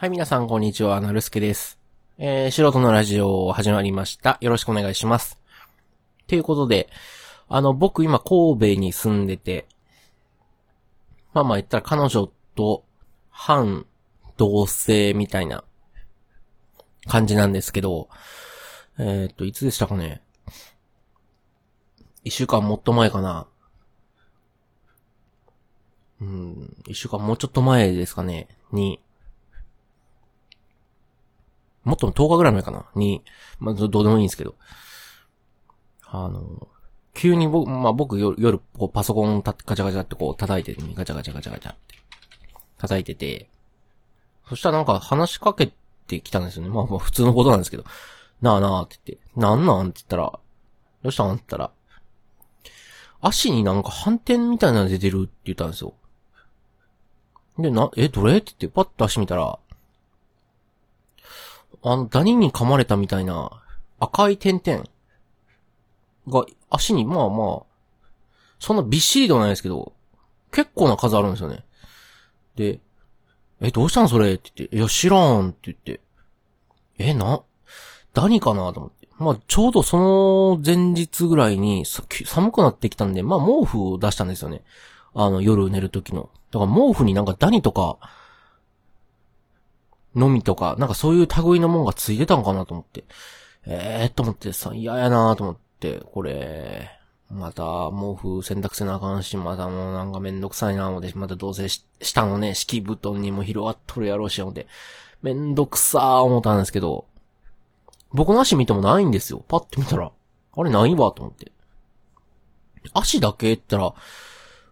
はい、皆さん、こんにちは。なるすけです。えー、素人のラジオ始まりました。よろしくお願いします。ということで、あの、僕今神戸に住んでて、まあまあ言ったら彼女と反同性みたいな感じなんですけど、えー、っと、いつでしたかね。一週間もっと前かな。うん、一週間もうちょっと前ですかね。に、もっとも10日ぐらい前かな？に、まあ、どうでもいいんですけど。あの、急に僕、まあ、僕夜、夜こうパソコンたガチャガチャってこう叩いてるガチャガチャガチャガチャって。叩いてて、そしたらなんか話しかけてきたんですよね。まあまあ普通のことなんですけど。なあなあって言って、なんなん？って言ったら、どうしたん？って言ったら、足になんか反転みたいなの出てるって言ったんですよ。で、な、え、どれ？って言ってパッと足見たら、あの、ダニに噛まれたみたいな赤い点々が足にまあまあ、そんなびっしりではないですけど、結構な数あるんですよね。で、え、どうしたんそれって言って、いや、知らんって言って、え、な、ダニかなと思って。まあ、ちょうどその前日ぐらいに寒くなってきたんで、まあ、毛布を出したんですよね。あの、夜寝る時の。だから毛布になんかダニとか、のみとか、なんかそういう類のもんがついてたんかなと思って。ええー、と思ってさ、嫌やなと思って、これ、また、毛布洗濯せなあかんし、またもうなんかめんどくさいな思って、またどうせ下のね、敷布団にも広がっとるやろうし、思って、めんどくさー思ったんですけど、僕の足見てもないんですよ。パッて見たら、あれないわ、と思って。足だけって言ったら、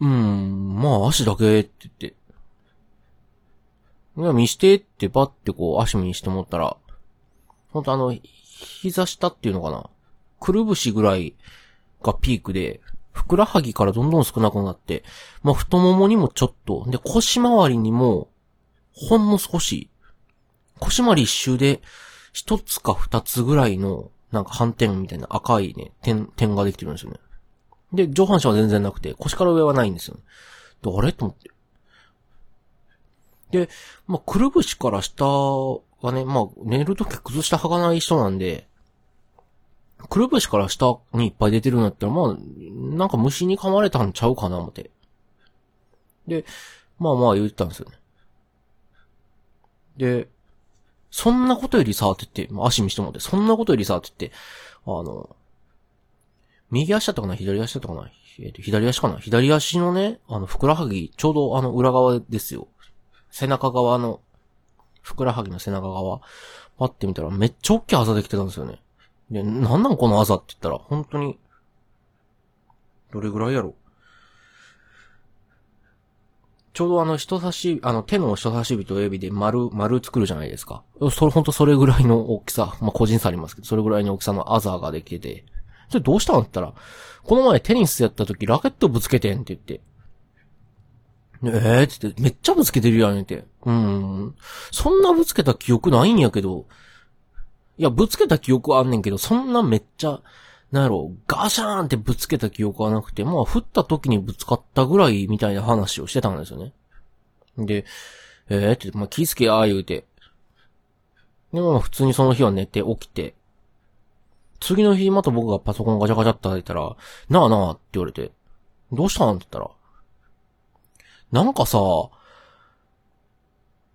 うーん、まあ足だけって言って、見してってパッてこう足見してもったら、ほんとあの、膝下っていうのかなくるぶしぐらいがピークで、ふくらはぎからどんどん少なくなって、まあ、太ももにもちょっと、で、腰回りにも、ほんの少し、腰回り一周で、一つか二つぐらいの、なんか反転みたいな赤いね、点、点ができてるんですよね。で、上半身は全然なくて、腰から上はないんですよ、ね。で、あれ？と思って。で、まあ、くるぶしから下はね、まあ、寝るとき崩して履かない人なんで、くるぶしから下にいっぱい出てるんだったら、まあ、なんか虫に噛まれたんちゃうかな、思って。で、まあまあ言ってたんですよね。で、そんなことよりさ、って言って、まあ、足見してもって、そんなことよりさ、って言って、あの、右足だったかな左足だったかなえっ、と、左足かな左足のね、あの、ふくらはぎ、ちょうどあの、裏側ですよ。背中側の、ふくらはぎの背中側、パッて見たらめっちゃ大きいあざできてたんですよね。で、なんなんこのあざって言ったら、本当に、どれぐらいやろちょうどあの人差し、あの手の人差し指と親指で丸、丸作るじゃないですか。それほんとそれぐらいの大きさ、まあ、個人差ありますけど、それぐらいの大きさのあざができてて、それどうしたんって言ったら、この前テニスやった時ラケットぶつけてんって言って、ええー、って言って、めっちゃぶつけてるやんって。うん。そんなぶつけた記憶ないんやけど、いや、ぶつけた記憶はあんねんけど、そんなめっちゃ、なんやろ、ガシャーンってぶつけた記憶はなくて、まあ、降った時にぶつかったぐらいみたいな話をしてたんですよね。で、えー、って、まあ、気ぃつけや言うて。で、まあ、普通にその日は寝て起きて、次の日また僕がパソコンガチャガチャって叩いたら、なあなあって言われて、どうしたん？って言ったら、なんかさ、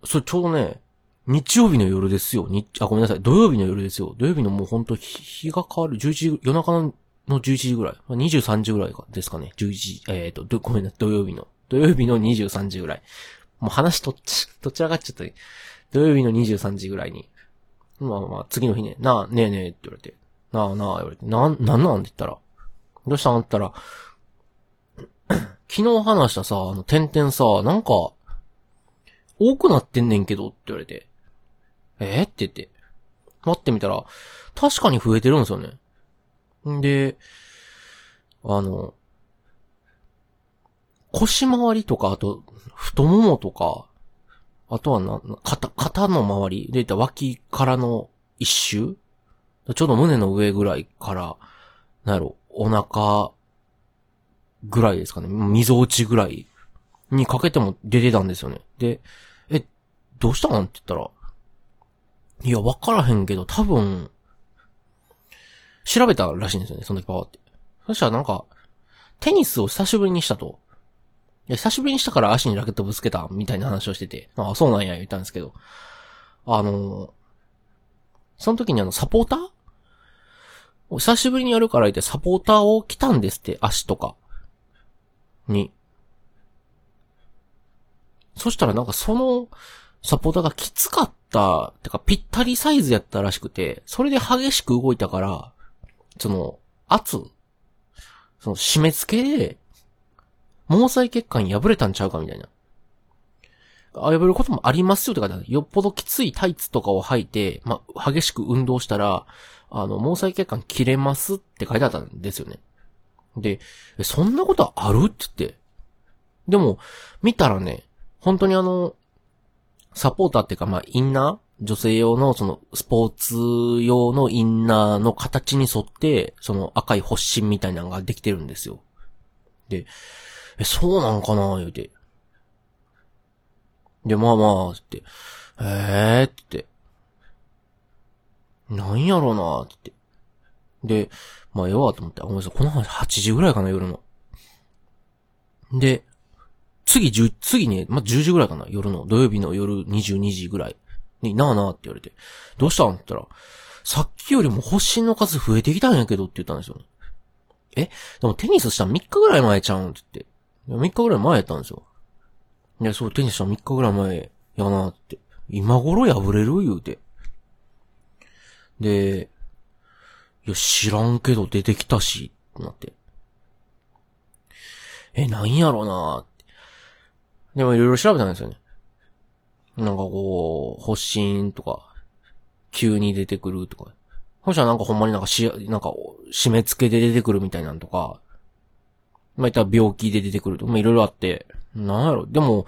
それちょうどね、日曜日の夜ですよ。日、あ、ごめんなさい。土曜日の夜ですよ。土曜日のもうほんと日が変わる。11時、夜中の11時ぐらい。23時ぐらいですかね。11時、えっ、ー、と、ごめんなさい。土曜日の。土曜日の23時ぐらい。もう話とっち、どちらかっちゃった土曜日の23時ぐらいに。まあまあ、次の日ね、なあ、ねえねえって言われて。なあなあ言われて。な、なんなんって言ったら。どうしたんって言ったら、昨日話したさ、あの、点々さ、なんか、多くなってんねんけどって言われて。え？ー、って言って。待ってみたら、確かに増えてるんですよね。んで、あの、腰回りとか、あと、太ももとか、あとはな、肩、肩の周りで言った脇からの一周ちょうど胸の上ぐらいから、なんやろ、お腹ぐらいですかね。溝落ちぐらいにかけても出てたんですよね。で、え、どうしたんって言ったら、いや、わからへんけど、多分、調べたらしいんですよね、その時パワーって。そしたらなんか、テニスを久しぶりにしたと。いや、久しぶりにしたから足にラケットぶつけた、みたいな話をしてて、ああ、そうなんや、言ったんですけど。あのその時にあの、サポーター？久しぶりにやるから言ってサポーターを来たんですって、足とか。に。そしたらなんかその、サポーターがきつかった、てかぴったりサイズやったらしくて、それで激しく動いたから、その、圧その締め付けで、毛細血管破れたんちゃうかみたいな。あ、破れることもありますよって方、よっぽどきついタイツとかを履いて、まあ、激しく運動したら、あの、毛細血管切れますって書いてあったんですよね。で、そんなことある？って言って。でも、見たらね、本当にあの、サポーターっていうか、まあ、インナー？女性用の、その、スポーツ用のインナーの形に沿って、その赤い発疹みたいなのができてるんですよ。で、え、そうなんかな？言うて。で、まあまあ、って、えー？って、なんやろな？って。で、まあ、ええわと思って、ごめんなさい、この話8時ぐらいかな、夜の。で、次10、次ね、まあ、10時ぐらいかな、夜の、土曜日の夜22時ぐらいに、なあなあって言われて、どうしたんって言ったら、さっきよりも星の数増えてきたんやけどって言ったんですよ、え？でもテニスしたら3日ぐらい前ちゃうんって言って。3日ぐらい前やったんですよ。いや、そう、テニスしたら3日ぐらい前やなって。今頃破れる言うて。で、いや、知らんけど出てきたし、ってなって。え、なんやろうなでもいろいろ調べたんですよね。なんかこう、発疹とか、急に出てくるとか。そしたらなんかほんまになんかし、なんか、締め付けで出てくるみたいなんとか、まあ、いったら病気で出てくるとか、まあ、いろいろあって、なんやろ。でも、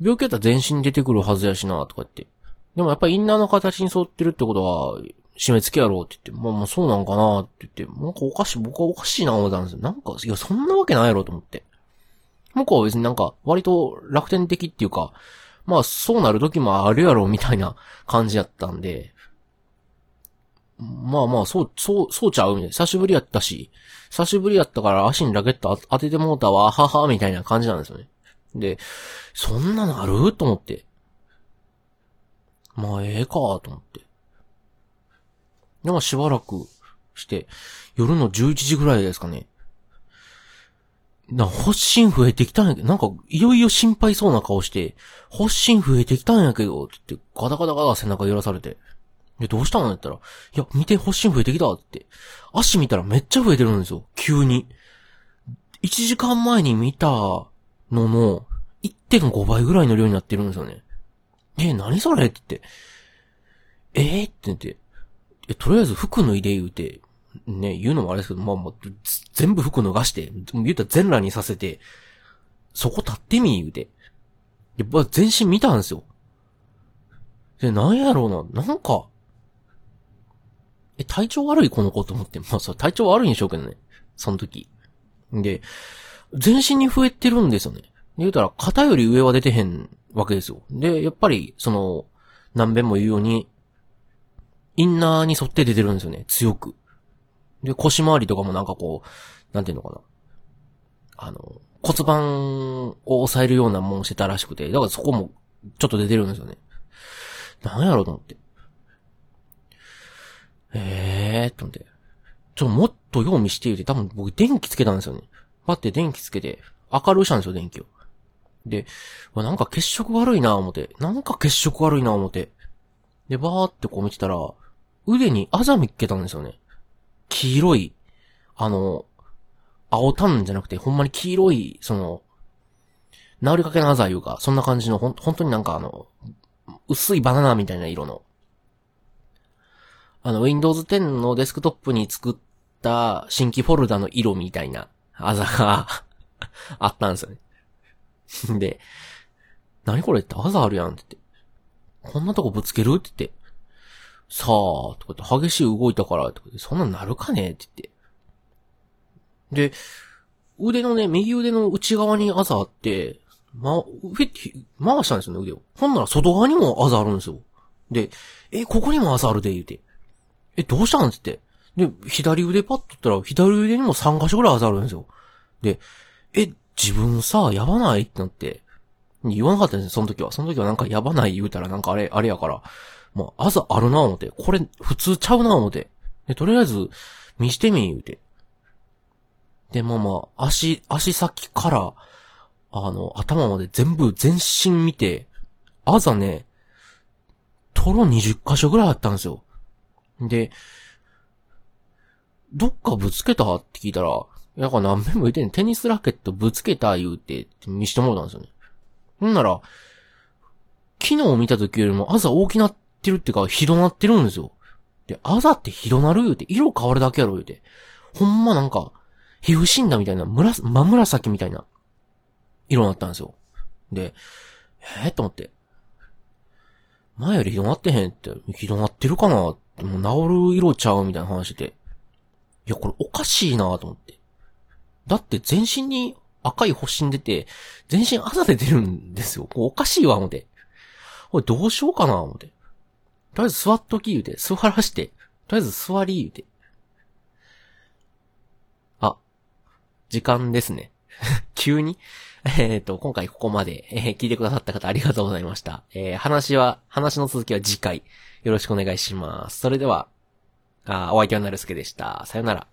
病気やったら全身に出てくるはずやしな、とか言って。でもやっぱりインナーの形に沿ってるってことは、締め付けやろうって言って、まあまあそうなんかなって言って、なんかおかしい、僕はおかしいな思ったんですよ。なんか、いや、そんなわけないやろと思って。向こうは別になんか、割と楽天的っていうか、まあそうなる時もあるやろみたいな感じやったんで、まあまあ、そう、そう、そうちゃうみたいな。久しぶりやったし、久しぶりやったから足にラケット当ててもうたわ、はは、みたいな感じなんですよね。で、そんなのあると思って。まあ、ええか、と思って。でもしばらくして、夜の11時ぐらいですかね。な、発疹増えてきたんやけど、なんか、いよいよ心配そうな顔して、発疹増えてきたんやけど、って言って、ガタガタガタ背中揺らされて。で、どうしたのって言ったら、いや、見て、発疹増えてきたって。足見たらめっちゃ増えてるんですよ。急に。1時間前に見たのの1.5倍ぐらいの量になってるんですよね。え、何それって言って。えー、って言って。え、とりあえず服脱いで言うて、ね、言うのもあれですけど、まあまあ、全部服脱がして、言うたら全裸にさせて、そこ立ってみ、言うて。で、全身見たんですよ。で、なんやろうな、なんか、え、体調悪いこの子と思って。まあそう、体調悪いんでしょうけどね。その時。で、全身に増えてるんですよね。言うたら、肩より上は出てへんわけですよ。で、やっぱり、その、何遍も言うように、インナーに沿って出てるんですよね。強く。で、腰回りとかもなんかこう、なんていうのかな。あの、骨盤を押さえるようなもんしてたらしくて、だからそこもちょっと出てるんですよね。なんやろうと思って。ええー、と思って。ちょ、もっとよう見して言うて、多分僕電気つけたんですよね。パって電気つけて、明るいしたんですよ、電気を。で、なんか血色悪いな思って。なんか血色悪いな思って。で、バーってこう見てたら、腕にあざ見っけたんですよね。黄色い、あの、青タンじゃなくて、ほんまに黄色い、その、治りかけのあざいうか、そんな感じの、ほん、本当になんかあの、薄いバナナみたいな色の、あの、Windows 10のデスクトップに作った新規フォルダの色みたいなあざがあったんですよね。で、何これってあざあるやんって言って。こんなとこぶつけるって言って。さあ、とかって激しい動いたから、とかってそんなんなるかね？って言って。で、腕のね、右腕の内側にあざあって、ま、上って、回したんですよね、腕を。ほんなら外側にもあざあるんですよ。で、え、ここにもあざあるで、言うて。え、どうしたん？つって。で、左腕パッとったら、左腕にも3箇所ぐらいあざあるんですよ。で、え、自分さ、やばない？ってなって、言わなかったんですよ、その時は。その時はなんかやばない言うたらなんかあれ、あれやから、まあ、あざあるな思って、これ普通ちゃうな思って。で、とりあえず、見してみ言うて。で、まあまあ、足、足先から、あの、頭まで全部全身見て、あざね、トロ20箇所ぐらいあったんですよ。で、どっかぶつけたって聞いたら、なんか何遍も言ってんテニスラケットぶつけた言うて、見してもらったんですよね。ほんなら、昨日見た時よりもあざ大きなってるってか、広なってるんですよ。で、あざって広なる言うて、色変わるだけやろ言うて。ほんまなんか、皮膚死んだみたいな、むら、真紫みたいな、色になったんですよ。で、えー、と思って。前より広なってへんって、広なってるかな？って、もう治る色ちゃうみたいな話で。いや、これおかしいなと思って。だって全身に赤い星出て、全身あざで出るんですよ。おかしいわ、思って。これどうしようかな、思って。とりあえず座っとき言うて、座らして、とりあえず座り言うて。あ、時間ですね。急に？えっと、今回ここまで、えー、聞いてくださった方ありがとうございました。えー、話は、話の続きは次回、よろしくお願いします。それでは、あお相手はなるすけでした。さよなら。